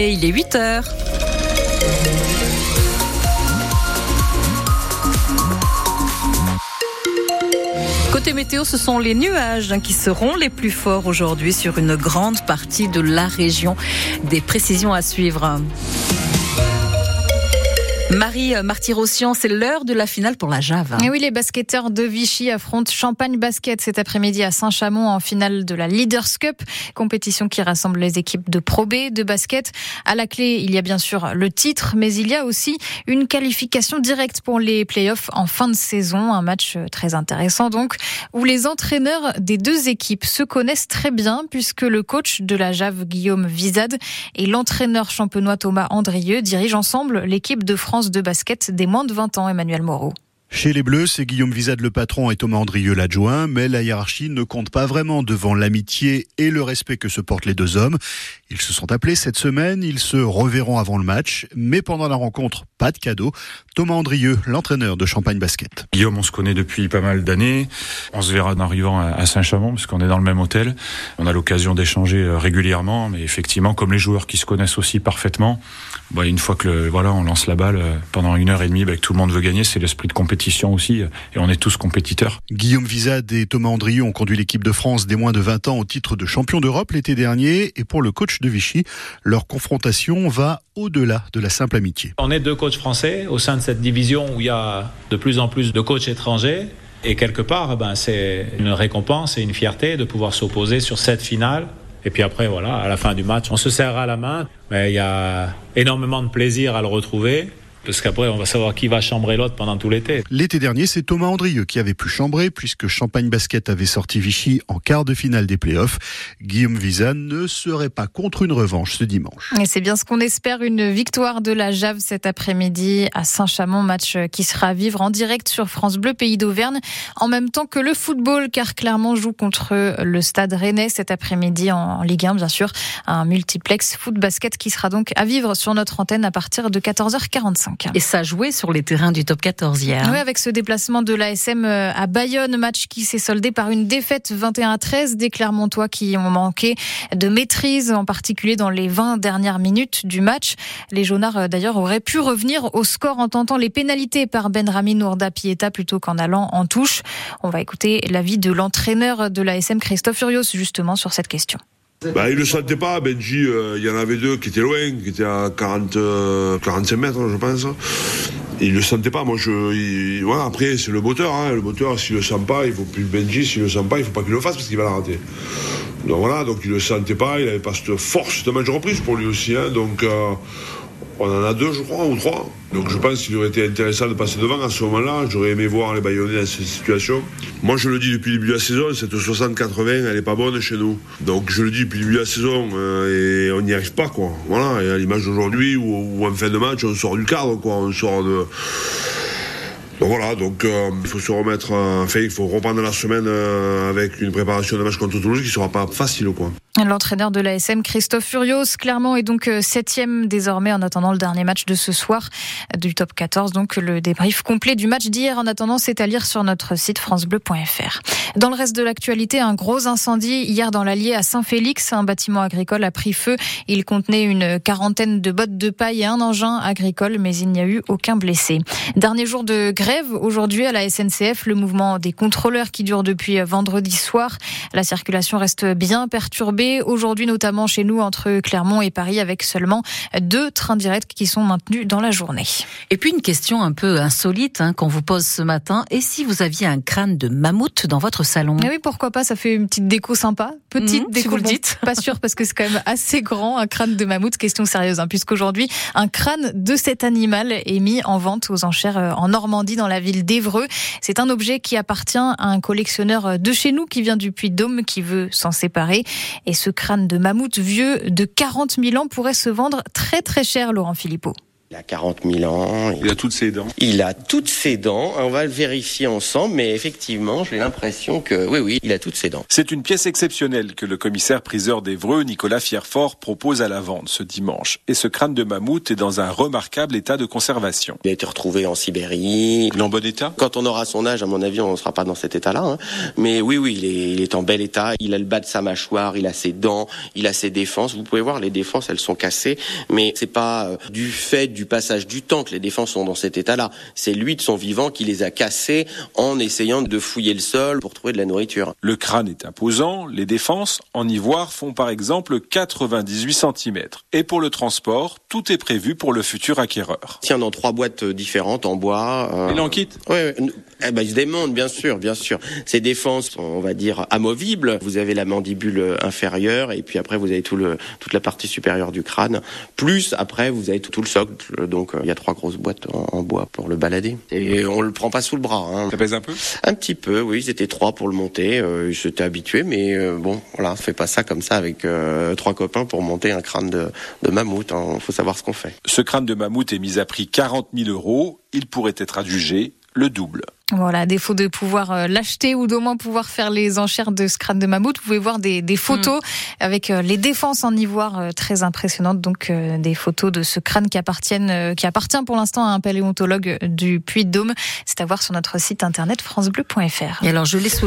Il est 8 heures. Côté météo, ce sont les nuages qui seront les plus forts aujourd'hui sur une grande partie de la région. Des précisions à suivre. Marie Martyrossian, c'est l'heure de la finale pour la Jave. Et oui, les basketteurs de Vichy affrontent Champagne Basket cet après-midi à Saint-Chamond en finale de la Leaders Cup, compétition qui rassemble les équipes de Pro B, de basket. À la clé, il y a bien sûr le titre, mais il y a aussi une qualification directe pour les playoffs en fin de saison. Un match très intéressant donc, où les entraîneurs des deux équipes se connaissent très bien puisque le coach de la Jave, Guillaume Vizade, et l'entraîneur champenois Thomas Andrieux dirigent ensemble l'équipe de France de basket des moins de 20 ans, Emmanuel Moreau. Chez les Bleus, c'est Guillaume Vizade le patron et Thomas Andrieux l'adjoint, mais la hiérarchie ne compte pas vraiment devant l'amitié et le respect que se portent les deux hommes. Ils se sont appelés cette semaine, ils se reverront avant le match, mais pendant la rencontre, pas de cadeau. Thomas Andrieux, l'entraîneur de Champagne Basket. Guillaume, on se connaît depuis pas mal d'années. On se verra en arrivant à Saint-Chamond, parce qu'on est dans le même hôtel. On a l'occasion d'échanger euh, régulièrement, mais effectivement, comme les joueurs qui se connaissent aussi parfaitement, bah, une fois que le, voilà, on lance la balle euh, pendant une heure et demie, bah, que tout le monde veut gagner, c'est l'esprit de compétition aussi, et on est tous compétiteurs. Guillaume Vizade et Thomas Andrieux ont conduit l'équipe de France des moins de 20 ans au titre de champion d'Europe l'été dernier, et pour le coach de Vichy, leur confrontation va au-delà de la simple amitié. On est deux coachs français au sein de cette division où il y a de plus en plus de coachs étrangers. Et quelque part, ben, c'est une récompense et une fierté de pouvoir s'opposer sur cette finale. Et puis après, voilà, à la fin du match, on se serra la main. Mais il y a énormément de plaisir à le retrouver parce qu'après, on va savoir qui va chambrer l'autre pendant tout l'été. L'été dernier, c'est Thomas Andrieux qui avait pu chambrer, puisque Champagne Basket avait sorti Vichy en quart de finale des playoffs. Guillaume Vizane ne serait pas contre une revanche ce dimanche. Et c'est bien ce qu'on espère, une victoire de la Jave cet après-midi à Saint-Chamond, match qui sera à vivre en direct sur France Bleu Pays d'Auvergne, en même temps que le football, car Clermont joue contre le Stade Rennais cet après-midi en Ligue 1, bien sûr, un multiplex foot-basket qui sera donc à vivre sur notre antenne à partir de 14h45. Et ça jouait sur les terrains du top 14 hier. Oui, avec ce déplacement de l'ASM euh, à Bayonne, match qui s'est soldé par une défaite 21 à 13 des Clermontois qui ont manqué de maîtrise, en particulier dans les 20 dernières minutes du match. Les Jaunards, euh, d'ailleurs, auraient pu revenir au score en tentant les pénalités par Ben Rami Nourda Pieta plutôt qu'en allant en touche. On va écouter l'avis de l'entraîneur de l'ASM, Christophe Furios, justement sur cette question. Bah, il le sentait pas, Benji, euh, il y en avait deux qui étaient loin, qui étaient à 40, 45 mètres, je pense. Il le sentait pas, moi je. voilà, après, c'est le moteur, hein. le moteur, s'il le sent pas, il faut plus Benji, s'il le sent pas, il faut pas qu'il le fasse parce qu'il va la rater. Donc voilà, donc il le sentait pas, il avait pas cette force de match reprise pour lui aussi, hein. donc. Euh, on en a deux, je crois, ou trois. Donc je pense qu'il aurait été intéressant de passer devant à ce moment-là. J'aurais aimé voir les Bayonnais dans cette situation. Moi, je le dis depuis le début de la saison, cette 60-80, elle n'est pas bonne chez nous. Donc je le dis depuis le début de la saison, euh, et on n'y arrive pas, quoi. Voilà, et à l'image d'aujourd'hui, où, en fin de match, on sort du cadre, quoi. On sort de... Donc voilà, donc euh, il faut se remettre, euh, enfin il faut reprendre la semaine avec une préparation de match contre Toulouse qui sera pas facile quoi. L'entraîneur de l'ASM, Christophe Furios, clairement est donc euh, septième désormais en attendant le dernier match de ce soir du top 14. Donc le débrief complet du match d'hier en attendant, c'est à lire sur notre site francebleu.fr. Dans le reste de l'actualité, un gros incendie hier dans l'Allier à Saint-Félix. Un bâtiment agricole a pris feu. Il contenait une quarantaine de bottes de paille et un engin agricole, mais il n'y a eu aucun blessé. Dernier jour de grève aujourd'hui à la SNCF, le mouvement des contrôleurs qui dure depuis vendredi soir. La circulation reste bien perturbée aujourd'hui notamment chez nous entre Clermont et Paris avec seulement deux trains directs qui sont maintenus dans la journée. Et puis une question un peu insolite hein, qu'on vous pose ce matin. Et si vous aviez un crâne de mammouth dans votre salon? Eh Oui, pourquoi pas Ça fait une petite déco sympa. Petite mmh, déco, si vous le dites. pas sûr parce que c'est quand même assez grand un crâne de mammouth. Question sérieuse, hein, puisqu'aujourd'hui un crâne de cet animal est mis en vente aux enchères euh, en Normandie dans la ville d'Evreux. C'est un objet qui appartient à un collectionneur de chez nous qui vient du Puy-de-Dôme qui veut s'en séparer. Et ce crâne de mammouth vieux de 40 000 ans pourrait se vendre très très cher, Laurent Philippot. Il a 40 000 ans. Il a toutes ses dents. Il a toutes ses dents. On va le vérifier ensemble, mais effectivement, j'ai l'impression que oui, oui, il a toutes ses dents. C'est une pièce exceptionnelle que le commissaire priseur d'Evreux, Nicolas Fierfort, propose à la vente ce dimanche. Et ce crâne de mammouth est dans un remarquable état de conservation. Il a été retrouvé en Sibérie. Il est en bon état? Quand on aura son âge, à mon avis, on ne sera pas dans cet état-là. Hein. Mais oui, oui, il est, il est en bel état. Il a le bas de sa mâchoire, il a ses dents, il a ses défenses. Vous pouvez voir, les défenses, elles sont cassées, mais c'est pas euh, du fait du passage du temps que les défenses sont dans cet état-là. C'est lui de son vivant qui les a cassées en essayant de fouiller le sol pour trouver de la nourriture. Le crâne est imposant. Les défenses en ivoire font par exemple 98 cm. Et pour le transport, tout est prévu pour le futur acquéreur. Tiens, dans trois boîtes différentes en bois. Euh... Il en quitte? Oui, oui. Eh ben, il se démonte, bien sûr, bien sûr. Ces défenses sont, on va dire, amovibles. Vous avez la mandibule inférieure et puis après, vous avez tout le, toute la partie supérieure du crâne. Plus, après, vous avez tout, tout le socle. Donc, il y a trois grosses boîtes en, en, bois pour le balader. Et on le prend pas sous le bras. Hein. Ça pèse un peu? Un petit peu, oui. Ils étaient trois pour le monter. Euh, J'étais habitué, mais euh, bon, voilà, on fait pas ça comme ça avec euh, trois copains pour monter un crâne de, de mammouth. Il hein. faut savoir ce qu'on fait. Ce crâne de mammouth est mis à prix 40 000 euros. Il pourrait être adjugé le double. Voilà, à défaut de pouvoir euh, l'acheter ou d'au moins pouvoir faire les enchères de ce crâne de mammouth, vous pouvez voir des, des photos mmh. avec euh, les défenses en ivoire euh, très impressionnantes. Donc des photos de ce crâne qui appartiennent, qui appartient pour l'instant à un paléontologue du Puy-de-Dôme. C'est à voir sur notre site internet francebleu.fr. Et alors je l'ai